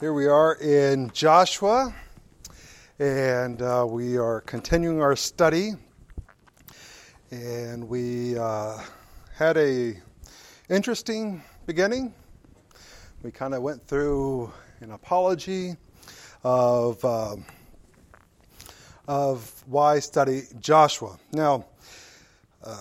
Here we are in Joshua, and uh, we are continuing our study. And we uh, had a interesting beginning. We kind of went through an apology of uh, of why study Joshua. Now, uh,